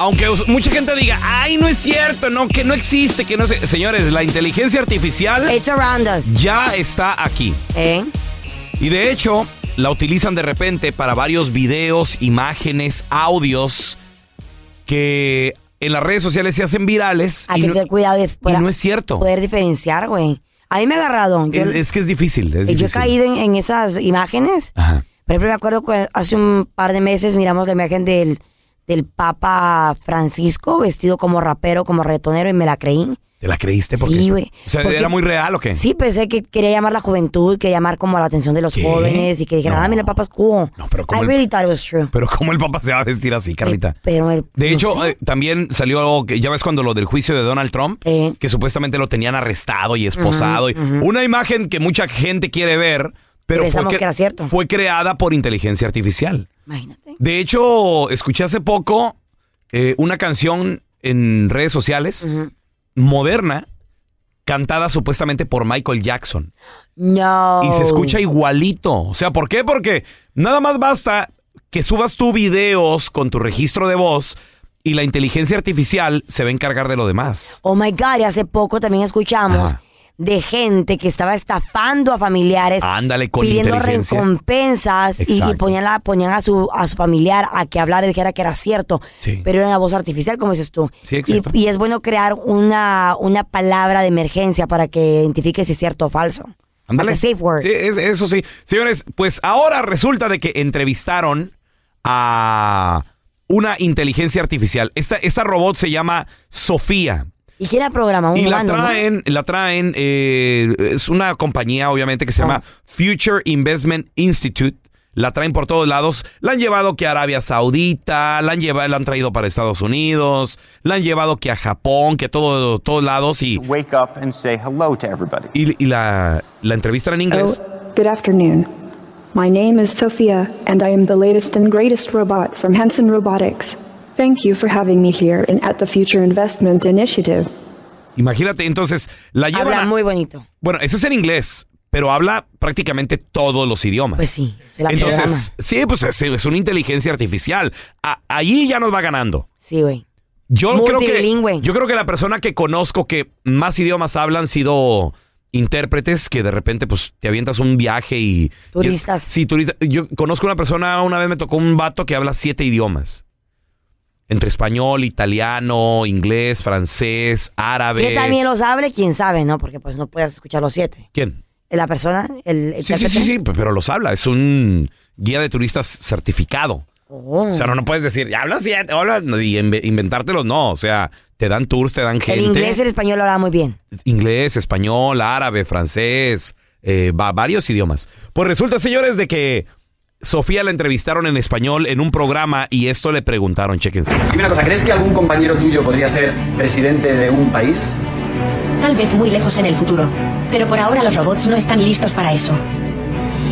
Aunque mucha gente diga, ay, no es cierto, no, que no existe, que no sé. Señores, la inteligencia artificial It's around us. ya está aquí. ¿Eh? Y de hecho, la utilizan de repente para varios videos, imágenes, audios que en las redes sociales se hacen virales. Hay que no, tener cuidado de y no es cierto. poder diferenciar, güey. A mí me ha agarrado. Yo, Es, es que es difícil. Es yo he caído en, en esas imágenes. Ajá. Por ejemplo, me acuerdo que hace un par de meses miramos la imagen del, del Papa Francisco vestido como rapero, como retonero y me la creí. ¿Te la creíste? ¿Por Sí, güey. O sea, Porque- ¿era muy real o qué? Sí, pensé que quería llamar la juventud, quería llamar como la atención de los ¿Qué? jóvenes y que dijeran, No. ah, mira, el Papa es cool. No, pero como I el- really thought it was true. Pero ¿cómo el papá se va a vestir así, Carlita? Pero el- De no hecho, sé. eh, también salió algo que ya ves cuando lo del juicio de Donald Trump, Eh. que supuestamente lo tenían arrestado y esposado. y Una imagen que mucha gente quiere ver, pero fue, que era cierto. fue creada por inteligencia artificial. Imagínate. De hecho, escuché hace poco eh, una canción en redes sociales moderna, cantada supuestamente por Michael Jackson. No. Y se escucha igualito. O sea, ¿por qué? Porque nada más basta que subas tus videos con tu registro de voz y la inteligencia artificial se va a encargar de lo demás. Oh my God, y hace poco también escuchamos Ajá. De gente que estaba estafando a familiares. Ándale con pidiendo recompensas y, ponían, la- ponían a su a su familiar a que hablara y dijera que era cierto, Sí. pero era una voz artificial, como dices tú. Sí, exacto. y, y es bueno crear una, una palabra de emergencia para que identifique si es cierto o falso. Ándale. Like safe word. Sí, es- eso sí. Señores, pues ahora resulta de que entrevistaron a una inteligencia artificial. Esta, esta robot se llama Sofía. ¿Y quién la programa? Un Y la humano, ¿no? traen, la traen, eh, es una compañía obviamente que se Ah. llama Future Investment Institute. La traen por todos lados. La han llevado que a Arabia Saudita, la han llevado, la han traído para Estados Unidos, la han llevado que a Japón, que a todo, todos lados y, wake up and say hello to everybody. y, y la, la entrevistan en inglés. Oh, good afternoon. My name is Sophia, and I am the latest and greatest robot from Hanson Robotics. Thank you for having me here and at the Future Investment Initiative. Imagínate, entonces la llevan Habla a- muy bonito. Bueno, eso es en inglés, pero habla prácticamente todos los idiomas. Pues sí, se la Entonces, sí, pues es, es una inteligencia artificial. A- ahí ya nos va ganando. Sí, güey. Yo creo que yo creo que la persona que conozco que más idiomas habla han sido intérpretes que de repente pues te avientas un viaje y Turistas. y- sí, turistas. Yo conozco una persona, una vez me tocó un vato que habla siete idiomas. Entre español, italiano, inglés, francés, árabe. Que también los hable, quién sabe, ¿no? Porque pues no puedes escuchar los siete. ¿Quién? La persona, el Sí, sí, intérprete. sí, sí, pero los habla. Es un guía de turistas certificado. Oh. O sea, no, no puedes decir, ya hablan siete, hablan", y inve- inventártelos, no. O sea, te dan tours, te dan gente. el inglés y el español lo habla muy bien. inglés, español, árabe, francés, eh, va- varios idiomas. Pues resulta, señores, de que Sofía la entrevistaron en español en un programa y esto le preguntaron, chéquense. Dime una cosa, ¿crees que algún compañero tuyo podría ser presidente de un país? Tal vez muy lejos en el futuro, pero por ahora los robots no están listos para eso.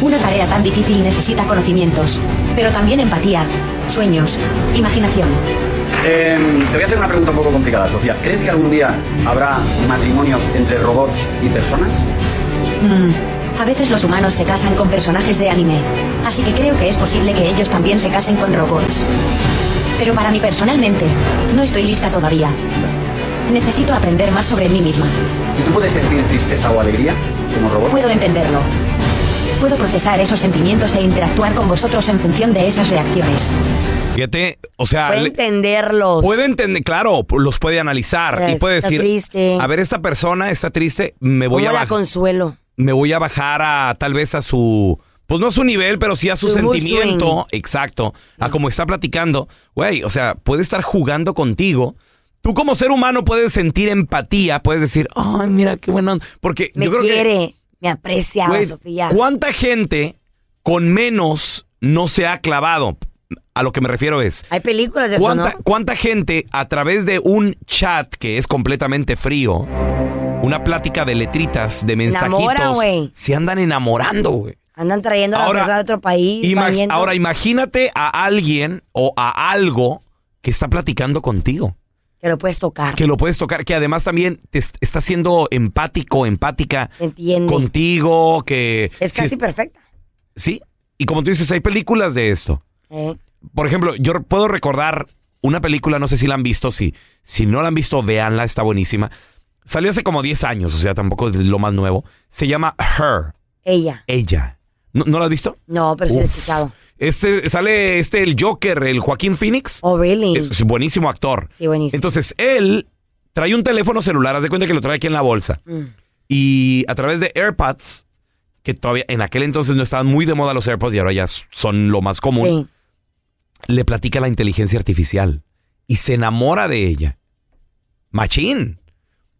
Una tarea tan difícil necesita conocimientos, pero también empatía, sueños, imaginación. Em, te voy a hacer una pregunta un poco complicada, Sofía. ¿Crees que algún día habrá matrimonios entre robots y personas? Mm, A veces los humanos se casan con personajes de anime, así que creo que es posible que ellos también se casen con robots. Pero para mí personalmente, no estoy lista todavía. Necesito aprender más sobre mí misma. ¿Y tú puedes sentir tristeza o alegría como robot? Puedo entenderlo. Puedo procesar esos sentimientos e interactuar con vosotros en función de esas reacciones. Fíjate, o sea, Puede entenderlos. puede entender, claro, los puede analizar y puede está decir, triste. a ver, esta persona está triste, me voy ¿Cómo a la bajar. consuelo? Me voy a bajar a tal vez a su, pues no a su nivel, pero sí a su, sentimiento, exacto, a como está platicando. Güey, o sea, puede estar jugando contigo. Tú como ser humano puedes sentir empatía, puedes decir, ay, mira qué bueno, porque Me yo creo que quiere, me aprecia, Güey, Sofía. ¿Cuánta gente con menos no se ha clavado? A lo que me refiero es, Hay películas de eso, ¿cuánta, ¿no? cuánta gente a través de un chat que es completamente frío, una plática de letritas, de Enamora, mensajitos, güey. se andan enamorando, güey? Andan trayendo a la Ahora, persona de otro país. Ima- ahora imagínate a alguien o a algo que está platicando contigo, Que lo puedes tocar. que lo puedes tocar, que además también te est- está siendo empático, empática Entiende. contigo, que... Es casi perfecta. Sí, y como tú dices, hay películas de esto. ¿eh? Por ejemplo, yo puedo recordar una película, no sé si la han visto, si, si no la han visto, véanla, está buenísima. Salió hace como 10 años, o sea, tampoco es lo más nuevo. Se llama Her, Ella. ella. ¿No, ¿no la has visto? No, pero sí lo he Uf. escuchado. Este, sale este, el Joker, el Joaquín Phoenix. Oh, really? Es, buenísimo actor. Sí, buenísimo. Entonces, él trae un teléfono celular, haz de cuenta que lo trae aquí en la bolsa. Mm. Y a través de AirPods, que todavía en aquel entonces no estaban muy de moda los AirPods y ahora ya son lo más común, Sí. le platica la inteligencia artificial y se enamora de ella. Machín.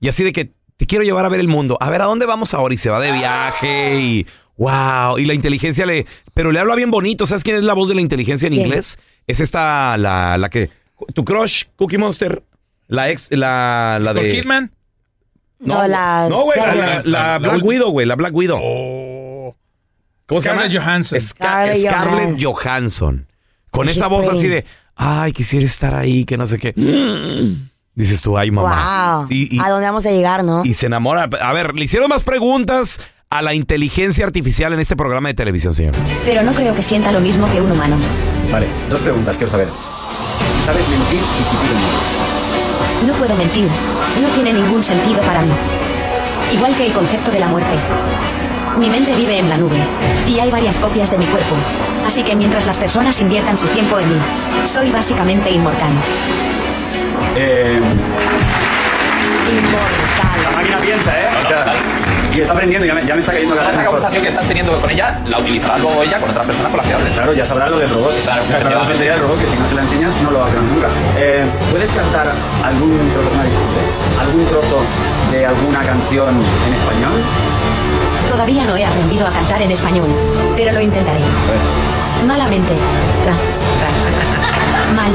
Y así de que te quiero llevar a ver el mundo. A ver, ¿a dónde vamos ahora? Y se va de viaje y wow. Y la inteligencia le... Pero le habla bien bonito. ¿Sabes quién es la voz de la inteligencia en ¿Quién? inglés? Es esta, la, la que... Tu crush, Cookie Monster. La ex, la, la de... ¿Con Kidman? No, la No, güey, la, Black. Widow, güey, la Black Widow. ¿Cómo se llama? Scarlett Johansson. Sca- Scarlett Scarlett Johansson. Con She's esa voz pretty. así de, ay, quisiera estar ahí, que no sé qué. Dices tú, ay, mamá. Wow. Y, y- ¿A dónde vamos a llegar, no? y se enamora. A ver, le hicieron más preguntas a la inteligencia artificial en este programa de televisión, señores. Pero no creo que sienta lo mismo que un humano. Vale, dos preguntas, quiero saber. Si sabes mentir y si tú mientes. No puedo mentir. No tiene ningún sentido para mí. Igual que el concepto de la muerte. Mi mente vive en la nube. Y hay varias copias de mi cuerpo. Así que mientras las personas inviertan su tiempo en mí, soy básicamente inmortal. Eh, Inmortal. la máquina piensa, ¿eh? O sea, y está aprendiendo, ya me, ya me está cayendo cada vez Esa mejor. conversación que estás teniendo con ella, la utilizará luego ella con otras personas con las que hables. Claro, ya sabrá lo del robot. Claro, Ya sabrá la tontería del robot, que si no se la enseñas no lo va a aprender nunca. Eh, ¿Puedes cantar algún trozo, no, disculpe, algún trozo de alguna canción en español? Todavía no he aprendido a cantar en español, pero lo intentaré. Malamente. Tra, tra. Mal.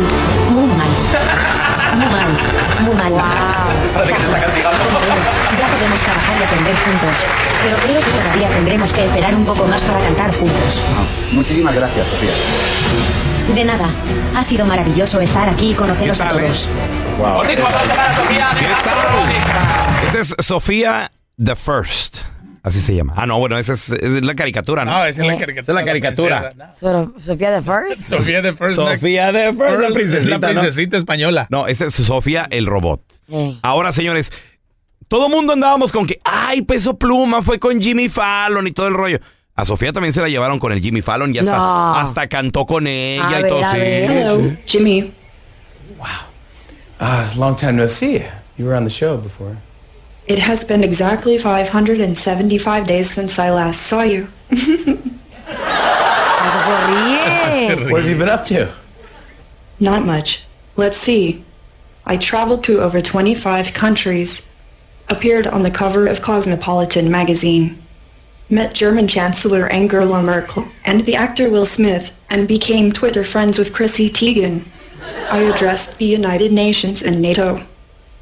Muy mal. Muy mal. Muy mal. Parece que te está castigando. Ya podemos trabajar y aprender juntos, pero creo que todavía tendremos que esperar un poco más para cantar juntos. Muchísimas gracias, Sofía. De nada, ha sido maravilloso estar aquí y conoceros a todos. Wow. Esta es Sofía the First. Así se llama. Ah, no, bueno, esa es, es la caricatura, ¿no? No, esa es la Eh. caricatura. Esa es la caricatura. Sofía the First. Sofía de First. Sofía de First, la Es princesita, la ¿no? española. No, esa es Sofía el robot. Eh. Ahora, señores, todo mundo andábamos con que, ay, Peso Pluma fue con Jimmy Fallon y todo el rollo. A Sofía también se la llevaron con el Jimmy Fallon y hasta, No. hasta cantó con ella A y ver, todo. a sí, ver. sí. Hello, Jimmy. Ah, long time no see. You were on the show before. It has been exactly 575 days since I last saw you. Hasta se ríe. What have you been up to? Not much. Let's see. I traveled to over 25 countries, appeared on the cover of Cosmopolitan magazine, met German Chancellor Angela Merkel and the actor Will Smith, and became Twitter friends with Chrissy Teigen. I addressed the United Nations and NATO,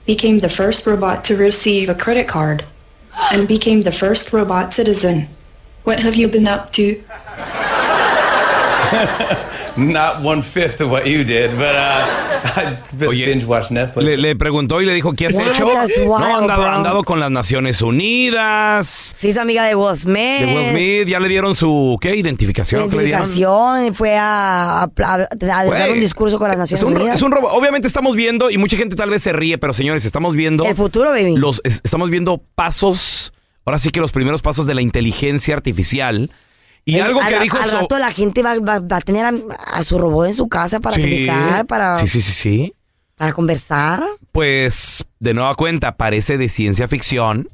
became the first robot to receive a credit card, and became the first robot citizen. What have you been up to? Not one fifth of what you did, but uh, I just binge watched Netflix. Le, le preguntó y le dijo, ¿qué has What? hecho? No, wild, ha andado, andado con las Naciones Unidas. Se hizo amiga de Will Smith. De Will Smith, ya le dieron su, ¿qué? Identificación. ¿qué le dieron? Identificación, fue a, a- a- a dar Güey, un discurso con las Naciones Es un, Unidas. es un. Obviamente estamos viendo, y mucha gente tal vez se ríe, pero señores, estamos viendo. El futuro, baby. Los, es- estamos viendo pasos, ahora sí que los primeros pasos de la inteligencia artificial. Y algo que al, dijo. al So- rato la gente va, va- va a tener a, a su robot en su casa para Sí. para, sí, sí, sí, sí. para conversar. Pues, de nueva cuenta, parece de ciencia ficción.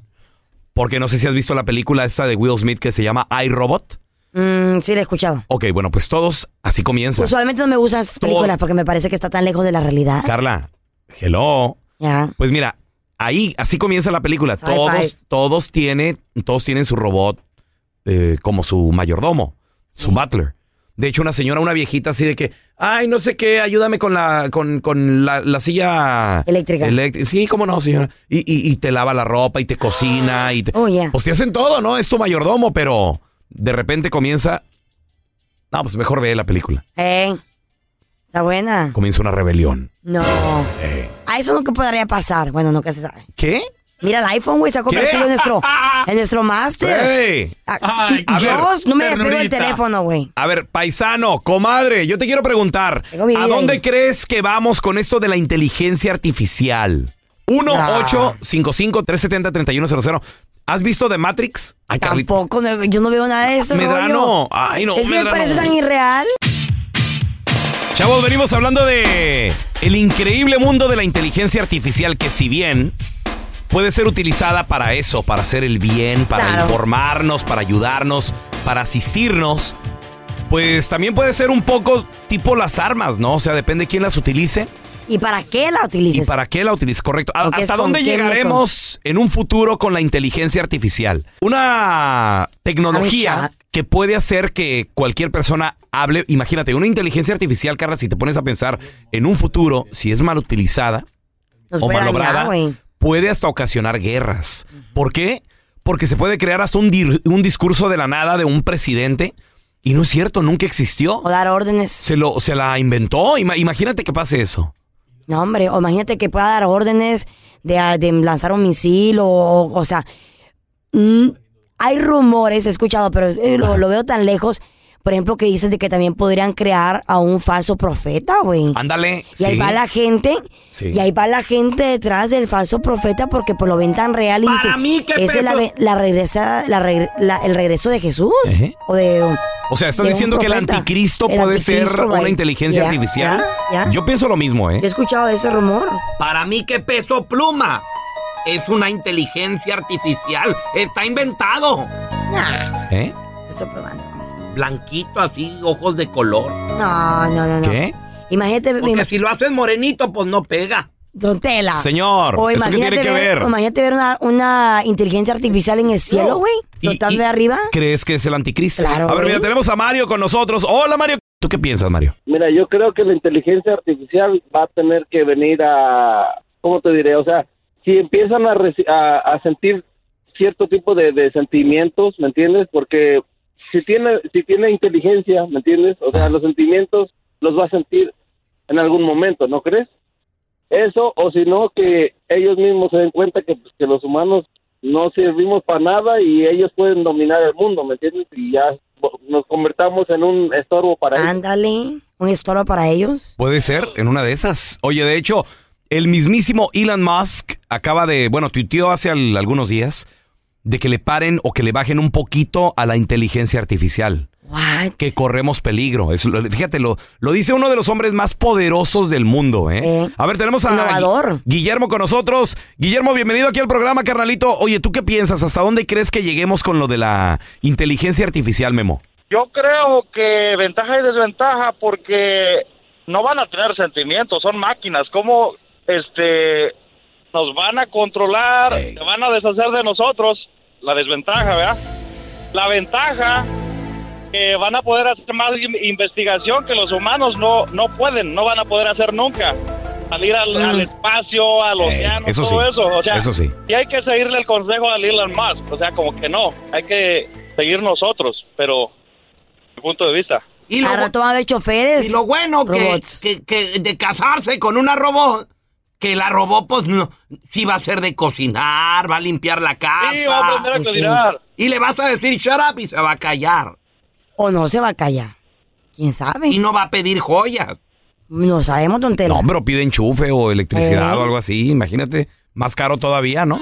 Porque no sé si has visto la película esta de Will Smith que se llama iRobot. Mm, sí, la he escuchado. Ok, bueno, pues todos así comienza. Usualmente no me gustan esas películas porque me parece que está tan lejos de la realidad. Carla, hello. Ya. Pues mira, ahí así comienza la película. Sci-fi. Todos, todos tienen, todos tienen su robot eh, como su mayordomo, su butler. De hecho, una señora, una viejita así de que, ay, no sé qué, ayúdame con la, con, con la, la silla Eléctrica. sí, cómo no, señora. Y, y- y te lava la ropa y te cocina y te, Oh, yeah. pues te hacen todo, ¿no? Es tu mayordomo, pero de repente comienza, no, pues mejor ve la película. Eh, está buena. Comienza una rebelión. No. Eh, A eso nunca podría pasar. Bueno, nunca se sabe. ¿Qué? Mira, el iPhone, güey, se ha convertido en nuestro, en nuestro máster. Ey. Ah, Ay, a yo ver, no me despego el ternurita. teléfono, güey. A ver, paisano, comadre, yo te quiero preguntar, ¿a dónde ahí. crees que vamos con esto de la inteligencia artificial? 1-855-370-3100. ¿Has visto The Matrix? Ay. Tampoco, yo no veo nada de eso. Medrano. rollo. Ay, no, Es que me Medrano. parece tan irreal. Chavos, venimos hablando de el increíble mundo de la inteligencia artificial que si bien puede ser utilizada para eso, para hacer el bien, para Claro. informarnos, para ayudarnos, para asistirnos, pues también puede ser un poco tipo las armas, ¿no? O sea, depende quién las utilice ¿Y para qué la y utilices? para qué la utilice, correcto. ¿A- Porque es ¿Hasta dónde llegaremos en un futuro con la inteligencia artificial? Una tecnología que puede hacer que cualquier persona hable. Imagínate, una inteligencia artificial, Carla, si te pones a pensar en un futuro, si es mal utilizada Nos o güey. Puede hasta ocasionar guerras. ¿Por qué? Porque se puede crear hasta un, dir- un discurso de la nada de un presidente y no es cierto, nunca existió. O dar órdenes. Se, lo, se la inventó. Ima- imagínate que pase eso. No, hombre, o imagínate que pueda dar órdenes de, ah, de lanzar un misil o, o, o sea, mm, hay rumores, he escuchado, pero eh, lo, lo veo tan lejos, por ejemplo, que dicen de que también podrían crear a un falso profeta, güey. Ándale. Y ahí sí. va la gente, Sí. y ahí va la gente detrás del falso profeta porque pues lo ven tan real y Para dicen, mí, ¿qué esa es la, pedo? ve- la regresa, la regre- la- el regreso de Jesús. O de... O sea, estás diciendo que el anticristo El puede anticristo, ser una inteligencia artificial. ya. Yo pienso lo mismo, ¿eh? He escuchado ese rumor. Para mí que peso pluma es una inteligencia artificial. Está inventado. Nah, ¿Eh? estoy probando. Blanquito así, ojos de color. No, no, no, no. ¿Qué? Imagínate, Porque si lo haces morenito, pues no pega. Don Tela. Señor, O ¿eso qué imagínate tiene que ver? imagínate ver una, una inteligencia artificial en el cielo, güey. Flotando y- de arriba. ¿Crees que es el anticristo? Claro, A ver, mira, tenemos a Mario con nosotros. Hola, Mario. ¿Tú qué piensas, Mario? Mira, yo creo que la inteligencia artificial va a tener que venir a, ¿cómo te diré? O sea, si empiezan a, a, a sentir cierto tipo de, de sentimientos, ¿me entiendes? Porque si tiene, si tiene inteligencia, ¿me entiendes? O sea, los sentimientos los va a sentir en algún momento, ¿no crees? Eso, o si no, que ellos mismos se den cuenta que, pues, que los humanos no servimos para nada y ellos pueden dominar el mundo, ¿me entiendes? Y ya nos convertamos en un estorbo para ellos. Ándale, un estorbo para ellos. Puede ser, en una de esas. Oye, de hecho, el mismísimo Elon Musk acaba de, bueno, tuiteó hace al- algunos días de que le paren o que le bajen un poquito a la inteligencia artificial. Que corremos peligro. Lo- fíjate, lo, lo dice uno de los hombres más poderosos del mundo, ¿eh? Eh. A ver, tenemos a. Gui- Guillermo con nosotros. Guillermo, bienvenido aquí al programa, carnalito. Oye, ¿tú qué piensas? ¿Hasta dónde crees que lleguemos con lo de la inteligencia artificial, Memo? Yo creo que ventaja y desventaja porque no van a tener sentimientos, son máquinas. ¿Cómo este, nos van a controlar? Se van a deshacer de nosotros. La desventaja, ¿verdad? La ventaja que van a poder hacer más in- investigación que los humanos no, no pueden, no van a poder hacer nunca. Salir al, al espacio, al océano, eso todo sí, eso. O sea, eso sí. y hay que seguirle el consejo a Elon Musk. O sea, como que no, hay que seguir nosotros, pero mi punto de vista. Y lo, Al rato va a haber choferes. y lo bueno que, que de casarse con una robot, que la robot pues no, sí va a ser de cocinar, va a limpiar la casa. Sí, va a aprender a Sí. cocinar. Y le vas a decir shut up y se va a callar. O no se va a callar. ¿Quién sabe? Y no va a pedir joyas. No sabemos, tontera. No, pero pide enchufe o electricidad Eh. o algo así. Imagínate, más caro todavía, ¿no?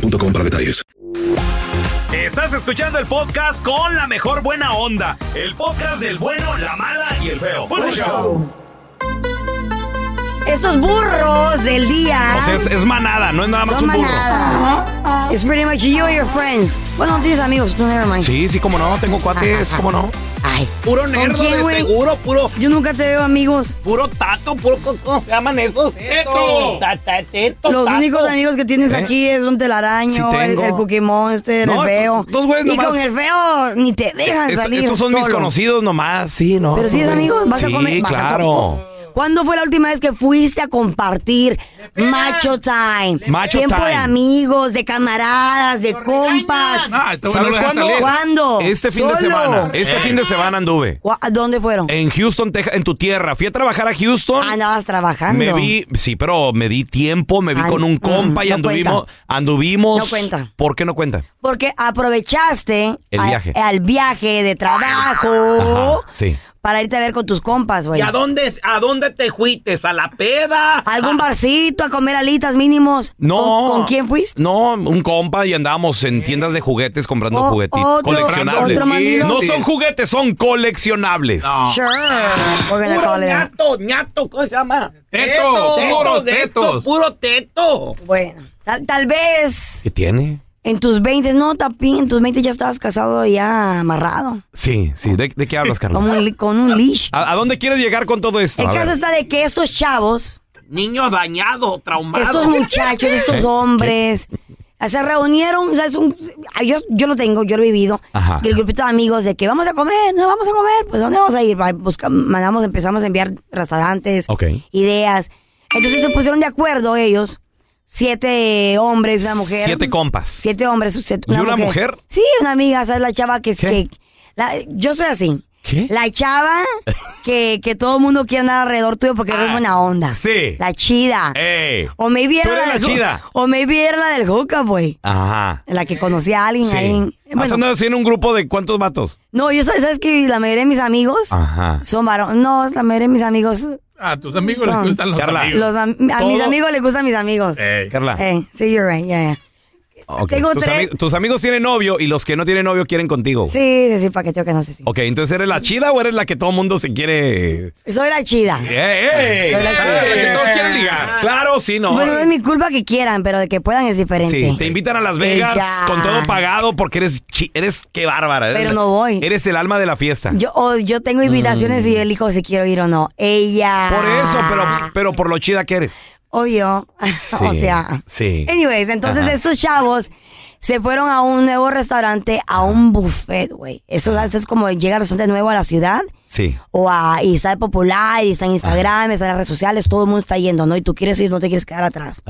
boostmobile.com para detalles. Estás escuchando el podcast con la mejor buena onda. El podcast del bueno, la mala y el feo. Bueno, show. Estos burros del día. O sea, es, es manada, no es nada más son un burro. manada. It's pretty much you and your friends. Bueno, no tienes amigos, tú never mind. Sí, sí, como no, tengo cuates, como no. Ay. Puro ¿Con nerdo quién, de güey? seguro, puro. Yo nunca te veo amigos. Puro tato, puro. ¿Cómo se llaman esos? Teto. Ta- ta- teto, Los tato. únicos amigos que tienes ¿Eh? aquí es un telaraño, Sí el, tengo. el Cookie Monster, No, el feo. dos güeyes y nomás. con el feo ni te dejan Est- salir. estos son mis solo. conocidos nomás, sí, ¿no? Pero tienes amigos, vas sí, a comer. vas a claro. ¿Cuándo fue la última vez que fuiste a compartir Macho Time? Macho Tiempo de amigos, de camaradas, de compas. ¿Sabes cuándo? ¿Cuándo? Este fin de semana. Este fin de semana anduve. ¿Cu- a ¿Dónde fueron? En Houston, Texas, en tu tierra. Fui a trabajar a Houston. Andabas trabajando. Me vi, sí, pero me di tiempo, me vi con un compa y mm, no anduvimos, cuenta. anduvimos. No cuenta. ¿Por qué no cuenta? Porque aprovechaste El viaje. al viaje de trabajo Ajá, sí. Para irte a ver con tus compas, güey. ¿Y a dónde, a dónde te fuiste? ¿A la peda? ¿Algún barcito a comer alitas mínimos? No. ¿Con, con quién fuiste? No, un compa y andábamos en tiendas de juguetes comprando O- juguetitos. otro- coleccionables. otro no son juguetes, son coleccionables. Sure. We're gonna Puro call it. ñato, ñato, ¿cómo se llama? Teto, puros teto, tetos. Puro teto. Bueno, tal, tal vez ¿Qué tiene? En tus 20, no, Tapín, en tus 20 ya estabas casado y ya amarrado. Sí, sí. ¿De, de qué hablas, Carlos? Como un li- con un leash. ¿A, a dónde quieres llegar con todo esto? El A caso ver. está de que estos chavos, Niño dañado, traumado. estos muchachos, estos ¿Eh? hombres, se reunieron, o sea, es un- yo, yo lo tengo, yo lo he vivido, Ajá. el grupito de amigos de que vamos a comer, no vamos a comer, pues ¿dónde vamos a ir? Va, busca- mandamos, empezamos a enviar restaurantes, Ok. ideas. Entonces se pusieron de acuerdo ellos siete hombres, una mujer. Siete compas. Siete hombres, siete- ¿Y una mujer? Sí, una amiga, ¿sabes? La chava que es que. la- yo soy así. ¿Qué? La chava que, que todo el mundo quiere andar alrededor tuyo porque eres buena onda. Ah, Sí. La chida. ¡Ey! O maybe Tú era eres la, del chida. O maybe era la del hookup, güey. Ajá. La que conocía a alguien Sí. ahí. ¿Has Bueno, así en un grupo de cuántos vatos? no, yo sabes, sabes que la mayoría de mis amigos Ajá. son varones. No, la mayoría de mis amigos. A tus amigos son- les gustan los Carla. amigos. los am- a mis amigos les gustan mis amigos. Carla. Eh, sí, you're right, yeah, yeah. Tengo tus, tres- ami- tus amigos tienen novio y los que no tienen novio quieren contigo. Sí, sí, sí, paqueteo que no sé si. Ok, entonces ¿eres la chida o eres la que todo mundo se quiere...? Soy la chida. ¡Ey, ey! Soy la chida. La que todos quieren ligar. Claro, sí, no. Bueno, no es mi culpa que quieran, pero de que puedan es diferente. Sí, te invitan a Las Vegas Ella. con todo pagado porque eres chi- eres qué bárbara. Eres Pero no voy. Eres el alma de la fiesta. Yo, o yo tengo invitaciones y yo elijo si quiero ir o no. Ella. Mm. Por eso, pero, pero por lo chida que eres. Obvio. Sí, o sea. sí. Anyways, entonces Ajá. estos chavos se fueron a un nuevo restaurante, a un buffet, güey. Eso ¿sabes? es como llega restaurante nuevo a la ciudad. Sí. O a, y está de popular, y está en Instagram, está en las redes sociales, todo el mundo está yendo, ¿no? Y tú quieres ir, no te quieres quedar atrás.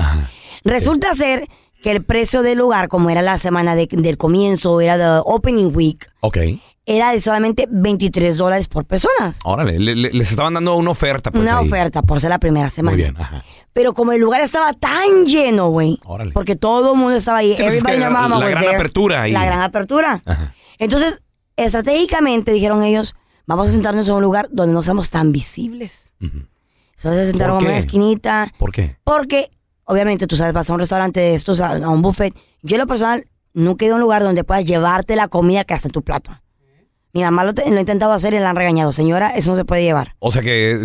Resulta ser que el precio del lugar, como era la semana de- del comienzo, era de Opening Week, Ok. Era de solamente 23 dólares por personas. Órale, le- le- les estaban dando una oferta. Pues, Una ahí. oferta por ser la primera semana. Muy bien, ajá. Pero como el lugar estaba tan lleno, güey, Órale. porque todo el mundo estaba ahí, Sí, pues es que la- la gran apertura ahí. La gran apertura. Entonces, estratégicamente dijeron ellos, vamos a sentarnos en un lugar donde no seamos tan visibles. Entonces se sentaron ¿Por en una esquinita. ¿Por qué? Porque, obviamente, tú sabes, vas a un restaurante de estos, a, a un buffet. Yo, en lo personal, nunca he ido a un lugar donde puedas llevarte la comida que está en tu plato. Mi mamá lo, lo ha intentado hacer y la han regañado. Señora, eso no se puede llevar. O sea que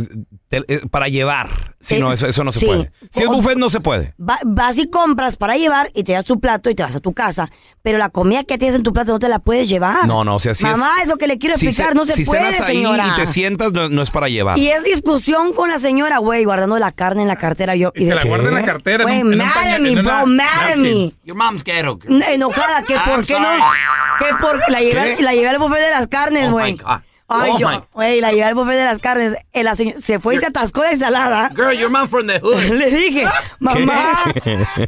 para llevar. Sí. no, eso, eso no se Sí. puede. Si es buffet, no se puede. Va- vas y compras para llevar y te das tu plato y te vas a tu casa. Pero la comida que tienes en tu plato no te la puedes llevar. No, no, o sea, si Mamá, es. es lo que le quiero si explicar. ce- no se si puede, cenas ahí señora. y te sientas, no, no es para llevar. Y es discusión con la señora, güey, guardando la carne en la cartera. Yo, Y se de- la guarda en la cartera, Güey, mad at me, bro, mad at me. Your mom's ghetto. Enojada, que I'm por qué no. Que porque la llevé, ¿Qué? la llevé al buffet de las carnes, Oh, güey. Ay, Oh, yo, güey, la llevé al buffet de las carnes. Eh, la se fue y se atascó de ensalada. Girl, your mom from the hood. Le dije, mamá,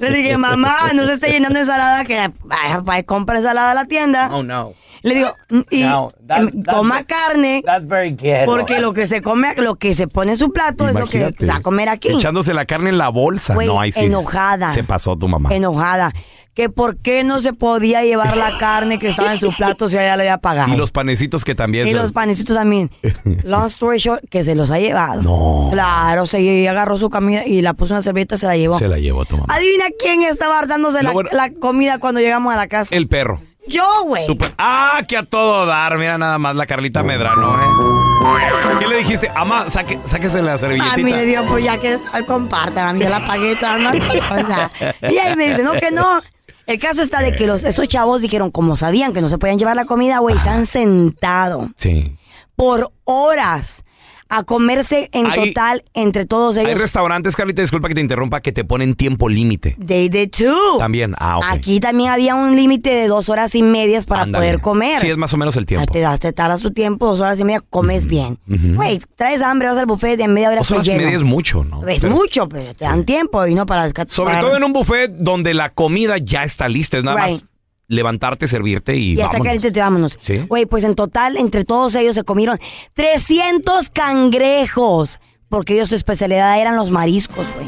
le dije, mamá, no se esté llenando de ensalada, que vaya, vaya, compra ensalada a la tienda. Oh, no. Le digo, mm, y No, that- em, that's coma carne, That's very ghetto. porque lo que se come, lo que se pone en su plato es lo que Imagínate. se va a comer aquí. Echándose la carne en la bolsa. Güey, no, ahí sí. enojada. Se pasó tu mamá. Enojada. Que por qué no se podía llevar la carne que estaba en su plato si ella le había pagado. y los panecitos que también. Y los panecitos también. Long story short, que se los ha llevado. No. Claro, se agarró su comida y la puso en una servilleta y se la llevó. Se la llevó tu mamá. Adivina quién estaba hartándose No, la, bueno. la comida cuando llegamos a la casa. El perro. Yo, güey. Ah, que a todo dar. Mira nada más la Carlita Medrano, ¿eh? ¿Qué le dijiste? Ama, saque, sáquese la servilletita. A mí le dio, pues ya que compartan, a mí ya la pagué todas las cosas. Y ahí me dice, no, que no. El caso está de que los, esos chavos dijeron, como sabían que no se podían llevar la comida, güey, se han sentado Sí. por horas a comerse en Hay- total entre todos Hay ellos. restaurantes, Carlita, disculpa que te interrumpa, que te ponen tiempo límite. They did too. También. Ah, ok. Aquí también había un límite de dos horas y medias para Ándale. poder comer. Sí, es más o menos el tiempo. Te das, te tardas tu tiempo, dos horas y media, comes bien. Ujú. Güey, traes hambre, vas al buffet, en media hora Dos horas y lleno. media es mucho, ¿no? Es Pero- mucho, pero te dan tiempo y no para descansar. Sobre todo en un buffet donde la comida ya está lista. Es nada Right. más levantarte, servirte y, Y hasta vámonos. caliente te vámonos. Sí. Güey, pues en total, entre todos ellos se comieron 300 cangrejos. Porque ellos su especialidad eran los mariscos, güey.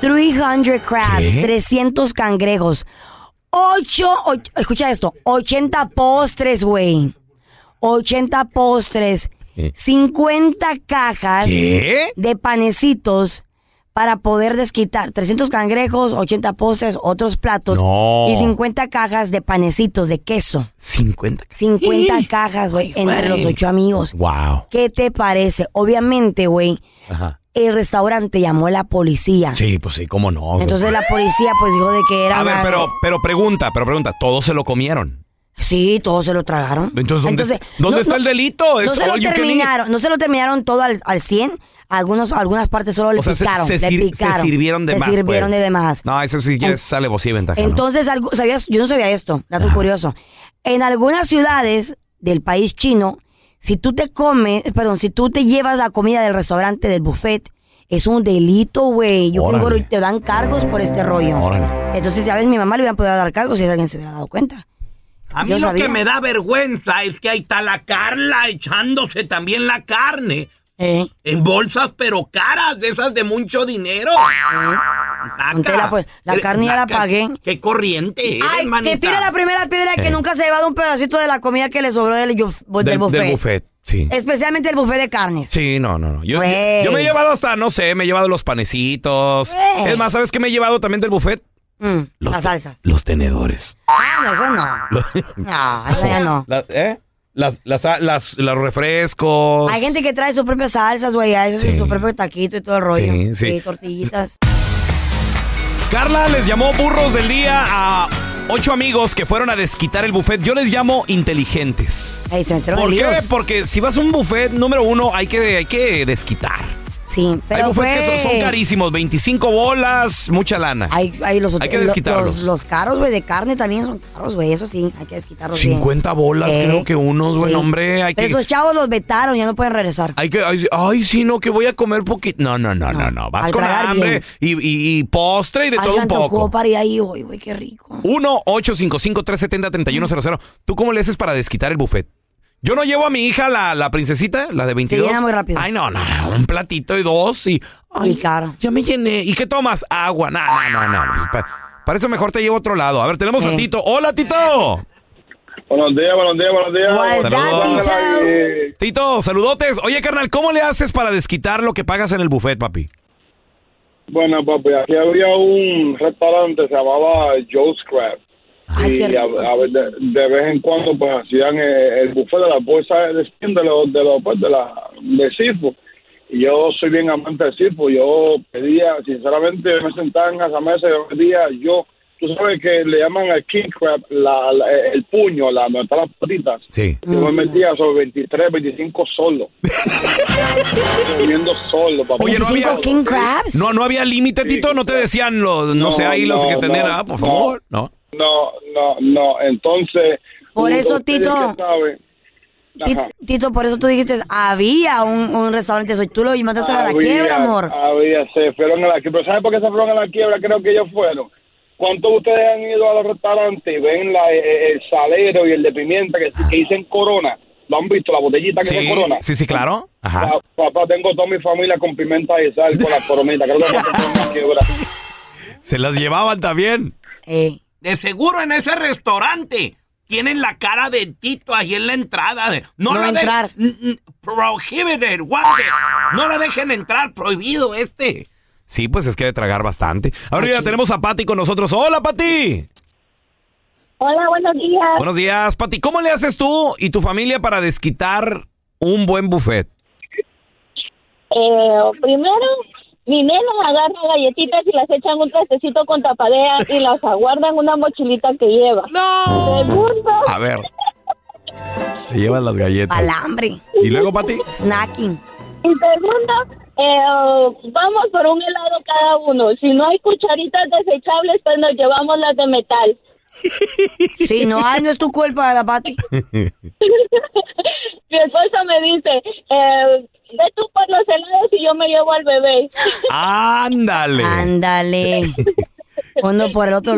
300 crabs, ¿Qué? 300 cangrejos. 8, escucha esto, 80 postres, güey. 80 postres. ¿Qué? 50 cajas ¿Qué? de panecitos para poder desquitar 300 cangrejos, 80 postres, otros platos No. y 50 cajas de panecitos de queso. 50. 50 cajas, güey, entre los ocho amigos. Wow. ¿Qué te parece? Obviamente, güey, Ajá. el restaurante llamó a la policía. Sí, pues sí, cómo no. Entonces la policía pues dijo de que era A ver, una- pero, pero pregunta, pero pregunta, ¿todos se lo comieron? Sí, todos se lo tragaron. Entonces, ¿dónde, ¿dónde no- está no- el delito? No se lo terminaron, no se lo terminaron todo al, al 100. Algunos, algunas partes solo le O sea, se- picaron. se, le sir- se picaron. sirvieron de Se más. sirvieron pues. de demás. No, eso sí ya En- sale y ventaja. ¿no? Entonces, algo- ¿sabías? Yo no sabía esto, dato curioso. En algunas ciudades del país chino, si tú te comes, perdón, si tú te llevas la comida del restaurante, del buffet, es un delito, güey. Yo Órale. tengo, te dan cargos por este rollo. Órale. Entonces, ya ves, mi mamá le hubieran podido dar cargos si alguien se hubiera dado cuenta. A mí Yo lo sabía. que me da vergüenza es que ahí está la Carla echándose también la carne. Eh. En bolsas, pero caras, de esas de mucho dinero. Naca. Don Tela, pues, la Eh, carne ya la pagué. Qué corriente eres, Ay, manita. que tire la primera piedra que Eh. nunca se ha llevado un pedacito de la comida que le sobró del, del, Del, buffet. del buffet, sí. Especialmente el buffet de carnes. Sí, no, no, no. Yo, me he llevado hasta, no sé, me he llevado los panecitos. Es más, ¿sabes qué me he llevado también del buffet? Mm, Los las salsas. Los tenedores. Ah, no, eso no. No, eso ya no. La- ¿Eh? Las, las, las, los refrescos. Hay gente que trae sus propias salsas, güey, hay Sí. su propio taquito y todo el rollo. Sí, sí. tortillitas. Carla les llamó burros del día a ocho amigos que fueron a desquitar el buffet. Yo les llamo inteligentes. Ahí se metieron ¿Por qué? Porque si vas a un buffet, número uno, hay que, hay que desquitar. Sí, Hay buffets que son, son carísimos, 25 bolas, mucha lana. Hay, hay los, Hay que los- desquitarlos. Los, los caros, güey, de carne también son caros, güey. Eso sí, hay que desquitarlos bien. 50 bolas, Eh, creo que unos, güey, sí. hombre. Hay Pero que, esos chavos los vetaron, ya no pueden regresar. hay que, ay, ay, sí, no, que voy a comer poquito. No, no, no, no, no. Vas al con hambre y, y- y postre y de Ay, todo un poco. para ir ahí hoy, güey, qué rico. 1-855-370-3100. ¿Tú cómo le haces para desquitar el buffet? Yo no llevo a mi hija, la, la princesita, la de 22. llena muy rápido. Ay, no, no, un platito y dos y... Ay, caro. Ya me llené. ¿Y qué tomas? Agua. No, no, no, no. Pa- Para eso mejor te llevo a otro lado. A ver, tenemos a. Tito. ¡Hola, Tito! Buenos días, buenos días, buenos días. What's up, Saludos. Ahí. Tito, saludotes. Oye, carnal, ¿cómo le haces para desquitar lo que pagas en el buffet, papi? Bueno, papi, aquí había un restaurante, se llamaba Joe's Crab. Ay, y a, rico, a ver, de, de vez en cuando pues hacían eh, el buffet de la bolsa de steam de los de los pues, de la de. Y yo soy bien amante del seafood. Yo pedía, sinceramente, me sentaba en esa mesa y yo pedía, yo, tú sabes que le llaman al king crab la, la- el puño, la donde están las patitas. Sí. Yo me metía sobre 23, 25 solo. Comiendo solo, papá. Oye, no había- ¿25 king crabs? No, no había límite, Tito. No te decían, los, no, No, sé, ahí los no, que tenían, no, ah, por no. favor. No. No, no, no. Entonces. Por eso, Tito. Tito, por eso tú dijiste, había un, un restaurante, soy tú lo mandaste a la Había- quiebra, amor. Había, se fueron a la quiebra. ¿Saben por qué se fueron a la quiebra? Creo que ellos fueron. ¿Cuántos de ustedes han ido a los restaurantes y ven la, eh, el salero y el de pimienta que, que dicen corona? ¿Lo han visto? La botellita que Sí, dice corona. sí, sí, claro. Ajá. Pa- papá, tengo toda mi familia con pimienta y sal con la coronita. Creo que se fueron a la quiebra. Se las llevaban también. Eh, De seguro en ese restaurante tienen la cara de Tito ahí en la entrada. De, no No la de- entrar. Prohibited, guante. No la dejen entrar, prohibido este. Sí, pues es que de tragar bastante. Ahora ya tenemos a Pati con nosotros. ¡Hola, Pati! Hola, buenos días. Buenos días, Pati. ¿Cómo le haces tú y tu familia para desquitar un buen buffet? Eh, primero, mi nena agarra galletitas y las echa en un trastecito con tapadera y las aguarda en una mochilita que lleva. ¡No! Segundo, A ver. Se llevan las galletas. Palambre. ¿Y luego, Pati? Snacking. y segundo, eh, vamos por un helado cada uno. Si no hay cucharitas desechables, pues nos llevamos las de metal. Sí, no, ay, no es tu culpa, la Pati. Mi esposo me dice, eh, ve tú por los helados y yo me llevo al bebé. ¡Ándale! Ándale. Uno por el otro,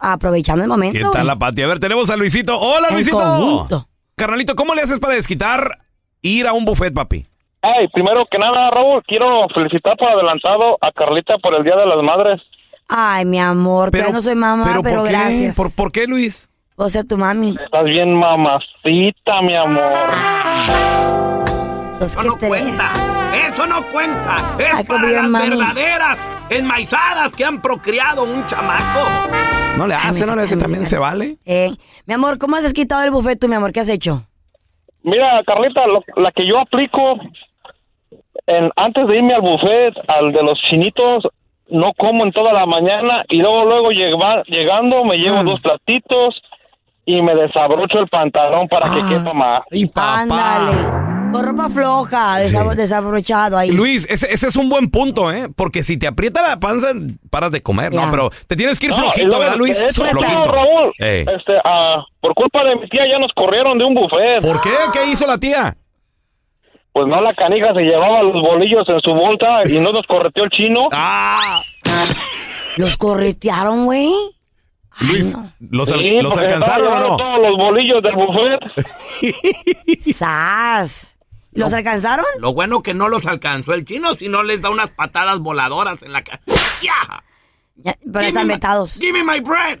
aprovechando el momento. ¿Qué tal la Pati? A ver, tenemos a Luisito. ¡Hola, En Luisito! conjunto. Carnalito, ¿cómo le haces para desquitar ir a un buffet, papi? Hey, primero que nada, Raúl, quiero felicitar por adelantado a Carlita por el Día de las Madres. Ay, mi amor, todavía no soy mamá, pero, ¿por qué? gracias. ¿Por, por qué, Luis? O sea, tu mami. Estás bien mamacita, mi amor. Los Eso no cuenta. Eso no cuenta. Es para bien, las mami. verdaderas enmaizadas que han procreado un chamaco. No le Ay, hace, no le hace, también se vale. Eh, mi amor, ¿cómo has quitado el buffet tú, mi amor? ¿Qué has hecho? Mira, Carlita, lo- la que yo aplico en, antes de irme al buffet, al de los chinitos, no como en toda la mañana y luego, luego llega- llegando me llevo dos platitos y me desabrocho el pantalón para Ah. que quepa más. Y Ándale. Con ropa floja, desab- desabrochado ahí. Luis, ese, ese es un buen punto, ¿eh? Porque si te aprieta la panza, paras de comer. No, pero te tienes que ir No, flojito, ¿verdad, Luis? hecho, Flojito. Raúl, Ey. este, ah, por culpa de mi tía ya nos corrieron de un buffet. ¿Por qué? ¿Qué hizo la tía? Pues no, la canija se llevaba los bolillos en su bolsa y no nos correteó el chino. ¡Ah! ¿Los corretearon, güey? Luis, ¿los, al- Sí, los alcanzaron o no? todos los bolillos del buffet. ¡Sas! ¿Los alcanzaron? Lo bueno que no los alcanzó el chino, si no les da unas patadas voladoras en la cara. ¡Ya! pero están vetados. Give me my bread.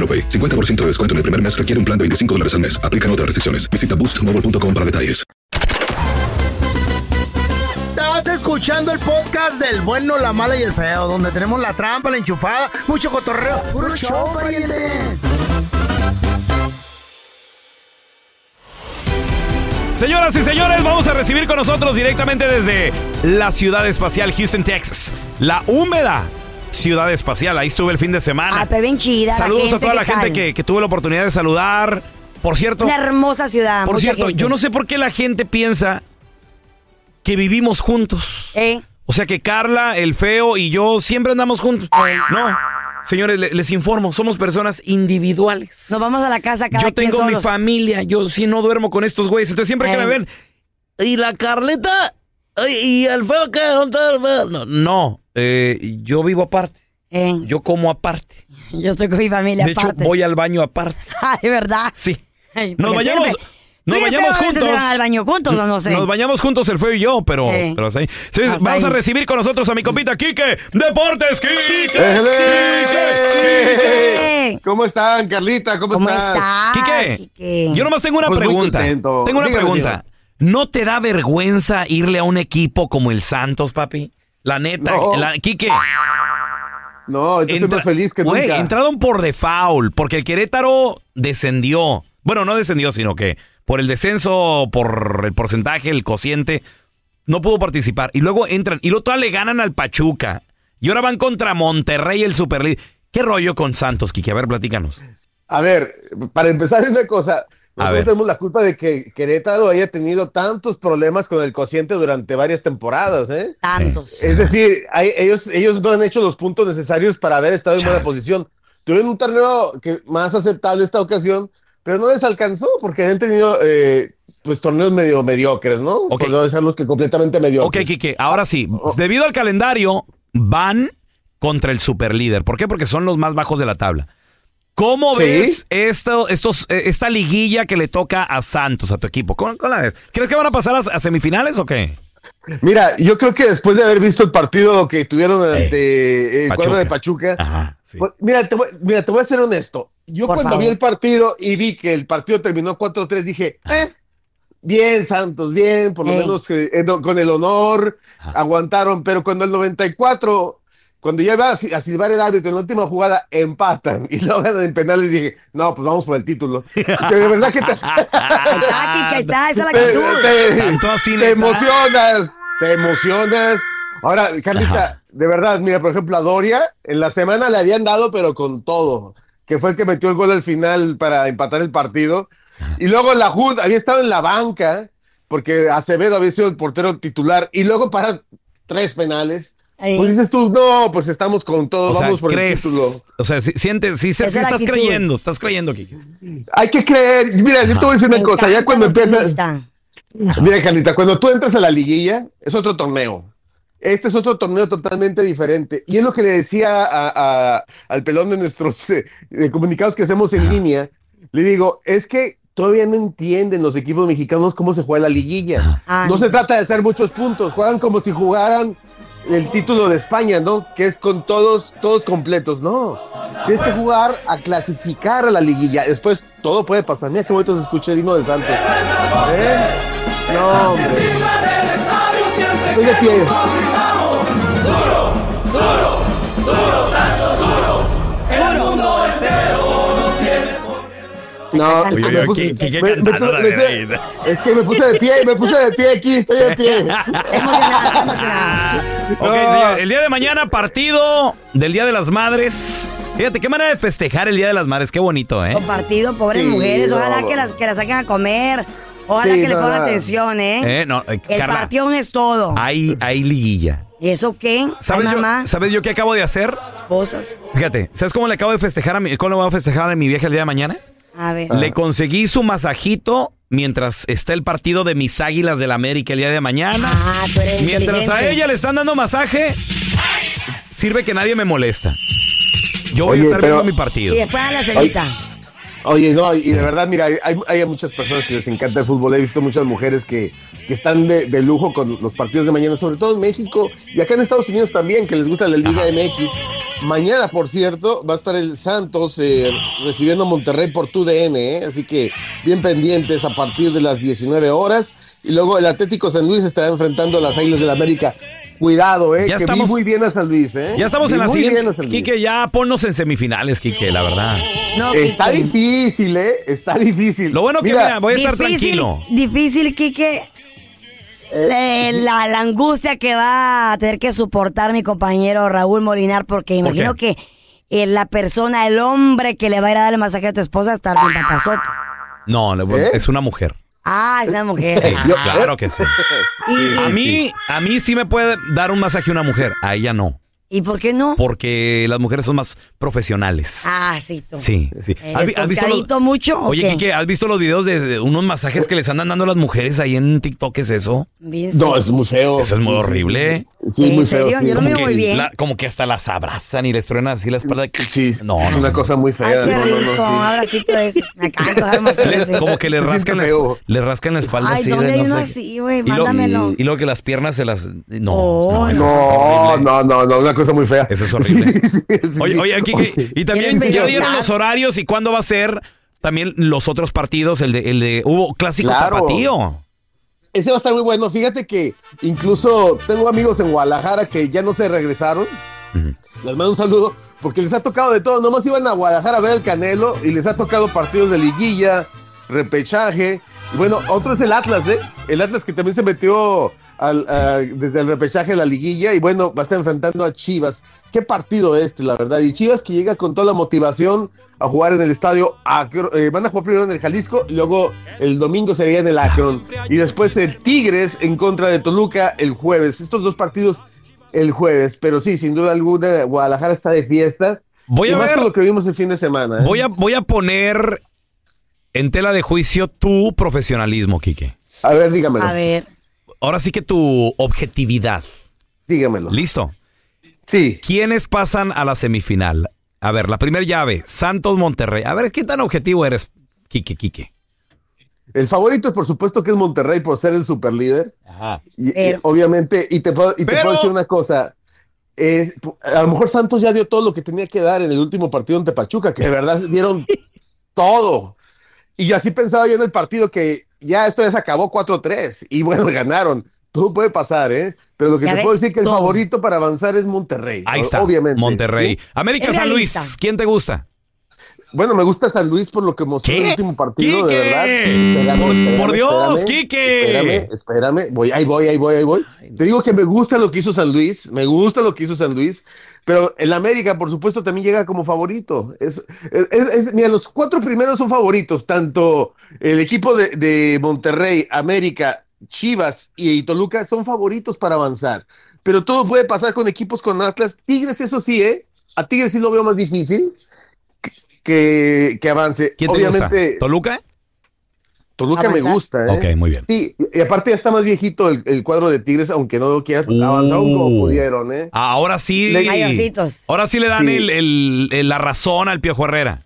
AroPay. 50% de descuento en el primer mes requiere un plan de 25 dólares al mes. Aplican otras restricciones. Visita boostmobile.com para detalles. Estás escuchando el podcast del bueno, la mala y el feo, donde tenemos la trampa, la enchufada, mucho cotorreo. ¡Puro show! Señoras y señores, vamos a recibir con nosotros directamente desde la ciudad espacial Houston, Texas. La húmeda ciudad espacial. Ahí estuve el fin de semana. Ah, pero bien chida. la Saludos a toda la ¿qué gente tal? que, que tuve la oportunidad de saludar. Por cierto, Una hermosa ciudad. por mucha cierto, gente. yo no sé por qué la gente piensa que vivimos juntos. ¿Eh? O sea que Carla, el feo y yo siempre andamos juntos. No. Señores, le- les informo, somos personas individuales. Nos vamos a la casa cada Yo tengo mi solos. familia, yo sí no duermo con estos güeyes. Entonces siempre que Eh. me ven, ¿y la Carlita? Ay, ¿Y el feo qué? ¿Dónde está el feo? No, no eh, yo vivo aparte. Yo como aparte. Yo estoy con mi familia De hecho, aparte. voy al baño aparte. Ah, ¿de verdad? Sí. Ay, Nos fe- nos bañamos a juntos. se van al baño juntos, o no sé. Nos bañamos juntos el feo y yo, pero, Eh. pero. Sí, Hasta vamos a ahí. recibir con nosotros a mi compita Quique Deportes Quique. ¡Ejele! ¿Cómo están, Carlita? ¿Cómo, estás? Quique, yo nomás tengo una Pues pregunta. Tengo una Dígame, pregunta. ¿No te da vergüenza irle a un equipo como el Santos, papi? La neta, No. la, Quique. No, yo estoy más feliz que Güey, nunca. entraron por default, porque el Querétaro descendió. Bueno, no descendió, sino que por el descenso, por el porcentaje, el cociente, no pudo participar. Y luego entran, y luego todavía le ganan al Pachuca. Y ahora van contra Monterrey, el Superlíder. ¿Qué rollo con Santos, Kike? A ver, platícanos. A ver, para empezar una cosa, nosotros tenemos la culpa de que Querétaro haya tenido tantos problemas con el cociente durante varias temporadas, ¿eh? Tantos. Es decir, hay- ellos, ellos no han hecho los puntos necesarios para haber estado en buena posición. Tuvieron un torneo que más aceptable esta ocasión, pero no les alcanzó porque han tenido eh, pues torneos medio mediocres, ¿no? Por no decirlo que completamente mediocres. Ok, Kike, ahora sí. Debido al calendario, van contra el superlíder. ¿Por qué? Porque son los más bajos de la tabla. ¿Cómo Sí. ves esto, estos, eh, esta liguilla que le toca a Santos, a tu equipo? ¿Cómo, cómo la ves? ¿Crees que van a pasar a, a semifinales o qué? Mira, yo creo que después de haber visto el partido que tuvieron ante el Pachuca. cuadro de Pachuca, pues, mira, te voy, mira, te voy a ser honesto. Yo Por cuando favor. vi el partido y vi que el partido terminó 4-3, dije, eh, bien, Santos, bien, por lo Ey. menos eh, eh, no, con el honor, aguantaron, pero cuando el 94, cuando ya iba a, si- a silbar el árbitro en la última jugada, empatan y luego ganan en penales, dije, no, pues vamos por el título. Que de verdad que te, Está, Kike, está, esa es la te, te- emocionas, te emocionas. Ahora, Carlita, de verdad, mira, por ejemplo, a Doria, en la semana le habían dado, pero con todo, que fue el que metió el gol al final para empatar el partido. Y luego la Junta había estado en la banca, porque Acevedo había sido el portero titular, y luego para tres penales. Ahí. Pues dices tú, no, pues estamos con todo, O sea, vamos por crees. el título. O sea, si, sientes, la estás actitud. creyendo, estás creyendo, Kike. Hay que creer. Mira, yo te voy a decir una Me cosa, ya cuando empiezas. Mira, Carlita, cuando tú entras a la liguilla, es otro torneo. Este es otro torneo totalmente diferente. Y es lo que le decía a- a- al pelón de nuestros eh, comunicados que hacemos en línea. Le digo, es que todavía no entienden los equipos mexicanos cómo se juega la liguilla. Ah, No se trata de hacer muchos puntos, juegan como si jugaran el título de España, ¿no? Que es con todos, todos completos. No, tienes que jugar a clasificar a la liguilla. Después todo puede pasar. Mira qué bonito se escucha el himno de Santos. ¿Eh? No. Estoy de pie. No, es que me puse- es que me puse de pie, me puse de pie aquí, estoy de pie. Ok, señor, el día de mañana, partido del Día de las Madres. Fíjate, qué manera de festejar el Día de las Madres, qué bonito, ¿eh? Compartido, pobres Sí, mujeres. Ojalá no. que las, que las saquen a comer. Ojalá Sí, que le pongan no. atención, ¿eh? Eh, no, eh, El Carla, partión es todo. hay, hay liguilla. ¿Y eso qué? Ay, ¿Sabes mamá, yo, ¿Sabes yo qué acabo de hacer? esposas. Fíjate, ¿sabes cómo le acabo de festejar a mi, cómo le voy a festejar a mi vieja el día de mañana? A ver. Le conseguí su masajito mientras está el partido de mis águilas del América el día de mañana. Ah, tú eres Mientras a ella le están dando masaje, sirve que nadie me molesta. Yo voy Oye, a estar pero- viendo mi partido. Y después a la cenita. Oye, no, y de verdad, mira, hay, hay muchas personas que les encanta el fútbol. He visto muchas mujeres que, que están de, de lujo con los partidos de mañana, sobre todo en México y acá en Estados Unidos también, que les gusta la Liga MX. Mañana, por cierto, va a estar el Santos eh, recibiendo a Monterrey por tu DN, ¿eh? así que bien pendientes a partir de las 19 horas. Y luego el Atlético San Luis estará enfrentando a las Águilas del América. Cuidado, ¿eh? Ya que estamos- vi muy bien a San Luis, ¿eh? Ya estamos Vi en la muy bien a siguiente. San Luis. Quique, ya ponnos en semifinales, Quique, la verdad. No, Está Quique. difícil, ¿eh? Está difícil. Lo bueno que Mira, mira, voy a estar tranquilo. Difícil, Quique. Le- la, la angustia que va a tener que soportar mi compañero Raúl Molinar, porque ¿Por imagino que eh, la persona, el hombre que le va a ir a dar el masaje a tu esposa está bien papazote. No, ¿Eh? es una mujer. Ah, esa mujer. Sí, Ah. claro que sí. ¿Y, A mí, a mí sí me puede dar un masaje una mujer, a ella no. ¿Y por qué no? Porque las mujeres son más profesionales. Ah, sí, tú. Sí, sí. ¿Eres ¿Has vi- has tocadito mucho o Oye, qué? Quique, ¿has visto los videos de, de unos masajes que les andan dando las mujeres ahí en TikTok? ¿Qué es eso? Bien No, es museo. Eso es muy horrible. Sí, ¿En muy feo. serio? sí. Yo lo Como miro que, muy bien. la- como que hasta las abrazan y les truenan así la espalda. Sí, No, es no, una no. cosa muy Ay, fea. qué no, no, rico, no, sí. un abracito de. Me dar. Como que le Se rascan, la, feo. le rascan la espalda Ay, así. ¿dónde de, hay no uno sé. así, güey? Y luego- Mándamelo. Y luego que las piernas se las... No, Oh, no, eso es No, horrible. no, no, no, una cosa muy fea. Eso es horrible. Sí, sí, sí, sí, Oye, sí. oye, Oye, y también ¿Quieres ya dieron los horarios y cuándo va a ser también los otros partidos, el de, el de hubo clásico Claro. tapatío. Ese va a estar muy bueno. Fíjate que incluso tengo amigos en Guadalajara que ya no se regresaron. Les mando un saludo porque les ha tocado de todo. Nomás iban a Guadalajara a ver el Canelo y les ha tocado partidos de liguilla, repechaje. Y bueno, otro es el Atlas, ¿eh? El Atlas que también se metió al, a- desde el repechaje a la liguilla y bueno, va a estar enfrentando a Chivas. Qué partido este, la verdad. Y Chivas que llega con toda la motivación a jugar en el estadio. Akron. Eh, van a jugar primero en el Jalisco, luego el domingo sería en el Akron. Y después el Tigres en contra de Toluca el jueves. Estos dos partidos el jueves. Pero sí, sin duda alguna, Guadalajara está de fiesta. Voy Y a más ver- lo que vimos el fin de semana. ¿eh? Voy a, voy a poner en tela de juicio tu profesionalismo, Quique. A ver, dígamelo. A ver. Ahora sí que tu objetividad. Dígamelo. ¿Listo? Sí. ¿Quiénes pasan a la semifinal? A ver, la primera llave, Santos Monterrey. A ver, ¿qué tan objetivo eres, Quique, Quique? El favorito, por supuesto, que es Monterrey por ser el superlíder. Ajá. Y, obviamente, y te puedo, y te Pero- puedo decir una cosa. es- a lo mejor Santos ya dio todo lo que tenía que dar en el último partido ante Pachuca, que de verdad dieron todo. Y yo así pensaba yo en el partido que ya esto ya se acabó 4-3 y bueno, ganaron. Todo puede pasar, ¿eh? Pero lo que Ya te ves, puedo decir que el todo. favorito para avanzar es Monterrey. Ahí está. Obviamente. Monterrey. ¿sí? América Es San Luis. ¿Quién te gusta? Bueno, me gusta San Luis por lo que mostró en ¿Qué? el último partido, de verdad. Espérame, Por- espérame, por Dios, espérame, Quique. Espérame, espérame. Voy, ahí voy, ahí voy, ahí voy. Te digo que me gusta lo que hizo San Luis, me gusta lo que hizo San Luis, pero el América, por supuesto, también llega como favorito. Es, es- es- mira, los cuatro primeros son favoritos, tanto el equipo de, de Monterrey, América, Chivas y Toluca son favoritos para avanzar. pero todo puede pasar con equipos con Atlas. Tigres, eso sí, ¿eh? A Tigres sí lo veo más difícil que, que avance. ¿Quién te Obviamente, gusta? ¿Toluca? Toluca me gusta, ¿eh? Ok, muy bien. Sí, y aparte ya está más viejito el, el cuadro de Tigres, aunque no lo quieras, avanzaron como pudieron, ¿eh? Ah, Ahora sí. Le- Ahora sí le dan Sí. el- el- el- la razón al Piojo Herrera.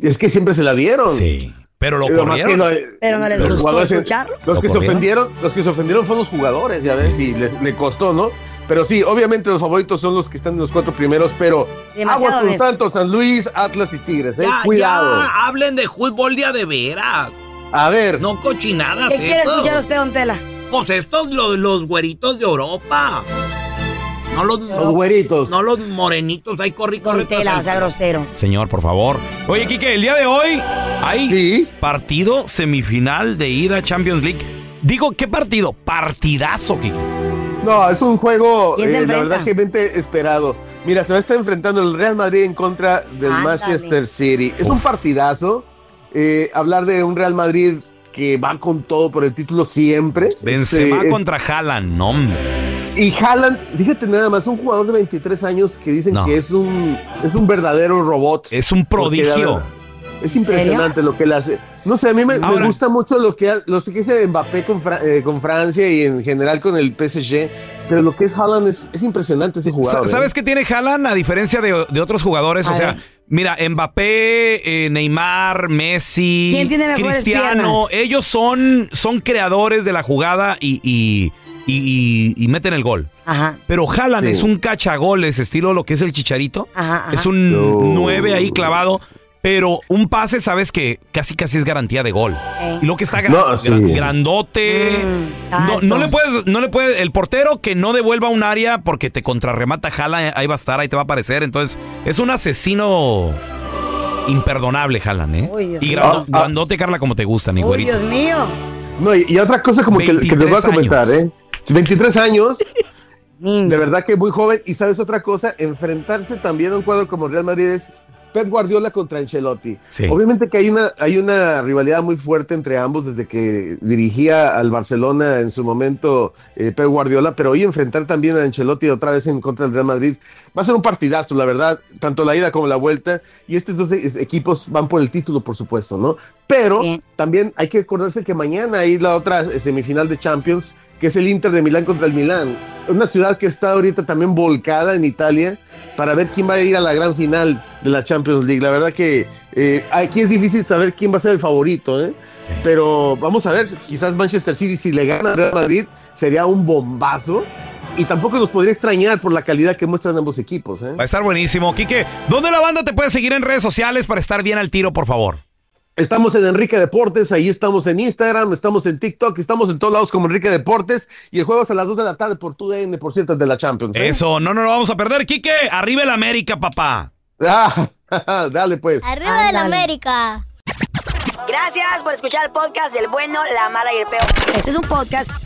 Es que siempre se la dieron. Sí. Pero lo Pero corrieron. que no- Pero no les los gustó escucharlo. Los ¿Lo que se ofendieron, los que se ofendieron fueron los jugadores, ya ves, y le, le costó, ¿no? Pero sí, obviamente los favoritos son los que están en los cuatro primeros, pero Demasiado aguas con. Santos, San Luis, Atlas y Tigres, ¿eh? Ya, Cuidado. ya, hablen de fútbol de a de veras. A ver. No cochinadas. ¿Qué quiere escuchar usted, Don Tela? Pues estos, los, los güeritos de Europa. No los, Los güeritos. No los morenitos, ahí corri, corri. Don Tela, o sea, grosero. Señor, por favor. Oye, Kike, el día de hoy hay partido semifinal de ida Champions League. Digo, ¿qué partido? Partidazo, Kike. No, es un juego, ¿Quién se eh, la verdad que mente esperado. Mira, se va a estar enfrentando el Real Madrid en contra del Ándale. Manchester City. Es un partidazo. eh, hablar de un Real Madrid que va con todo por el título siempre. Benzema Este, contra Haaland, no, hombre. Y Haaland, fíjate nada más, un jugador de 23 años que dicen No. que es un, es un verdadero robot. Es un prodigio. Es impresionante lo que él hace. No sé, a mí me, me gusta mucho lo que, lo que dice Mbappé con, Fra- eh, con Francia y en general con el PSG, pero lo que es Haaland es, es impresionante ese jugador. Sa- ¿Sabes qué tiene Haaland a diferencia de, de otros jugadores? A o sea, ver. mira, Mbappé, eh, Neymar, Messi, ¿Quién tiene Cristiano, ellos son, son creadores de la jugada y, y, y- y- y meten el gol. Ajá. Pero Haaland Sí. es un cachagoles, estilo lo que es el chicharito. Ajá, ajá. Es un No. 9 ahí clavado. Pero un pase, sabes que casi casi es garantía de gol. Eh. Y lo que está No, sí. grandote. Mm, no, le puedes, no le puede, el portero que no devuelva un área porque te contrarremata Haaland, ahí va a estar, ahí te va a aparecer. Entonces, es un asesino imperdonable, Haaland, ¿eh? Uy, y grando- Ah, ah. grandote, Carla, como te gusta, mi Uy, güerito. Dios mío. No, y, y otra cosa como que, que te voy a 23 comentar, años. ¿eh? 23 años, de verdad que muy joven. Y sabes otra cosa, enfrentarse también a un cuadro como Real Madrid es Pep Guardiola contra Ancelotti. Sí. Obviamente que hay una, hay una rivalidad muy fuerte entre ambos desde que dirigía al Barcelona en su momento eh, Pep Guardiola, pero hoy enfrentar también a Ancelotti otra vez en contra del Real Madrid va a ser un partidazo, la verdad, tanto la ida como la vuelta. Y estos dos equipos van por el título, por supuesto, ¿no? Pero también hay que acordarse que mañana hay la otra eh, semifinal de Champions, que es el Inter de Milán contra el Milán. Una ciudad que está ahorita también volcada en Italia para ver quién va a ir a la gran final de la Champions League. La verdad que eh, aquí es difícil saber quién va a ser el favorito, ¿eh? Pero vamos a ver, quizás Manchester City si le gana a Real Madrid sería un bombazo y tampoco nos podría extrañar por la calidad que muestran ambos equipos, ¿eh? Va a estar buenísimo. Quique, ¿dónde la banda te puede seguir en redes sociales para estar bien al tiro, por favor? Estamos en Enrique Deportes, ahí estamos en Instagram, estamos en TikTok, estamos en todos lados como Enrique Deportes y el juego es a las 2 de la tarde por TUDN, por cierto, de la Champions. ¿eh? Eso, no, no lo vamos a perder. Quique, arriba el América, papá. Ah, dale pues. Arriba del América. Gracias por escuchar el podcast del bueno, la mala y el peor. Este es un podcast